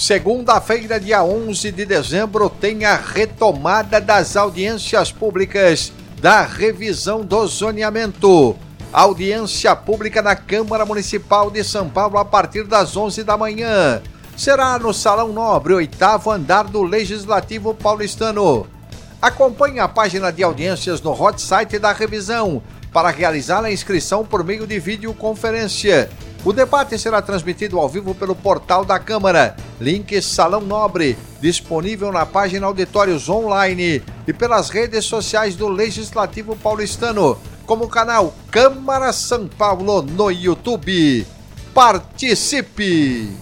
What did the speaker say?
Segunda-feira, dia 11 de dezembro, tem a retomada das audiências públicas da revisão do zoneamento. Audiência pública na Câmara Municipal de São Paulo a partir das 11 da manhã. Será no Salão Nobre, oitavo andar do Legislativo Paulistano. Acompanhe a página de audiências no hot site da revisão para realizar a inscrição por meio de videoconferência. O debate será transmitido ao vivo pelo portal da Câmara, link Salão Nobre, disponível na página Auditórios Online e pelas redes sociais do Legislativo Paulistano, como o canal Câmara São Paulo no YouTube. Participe!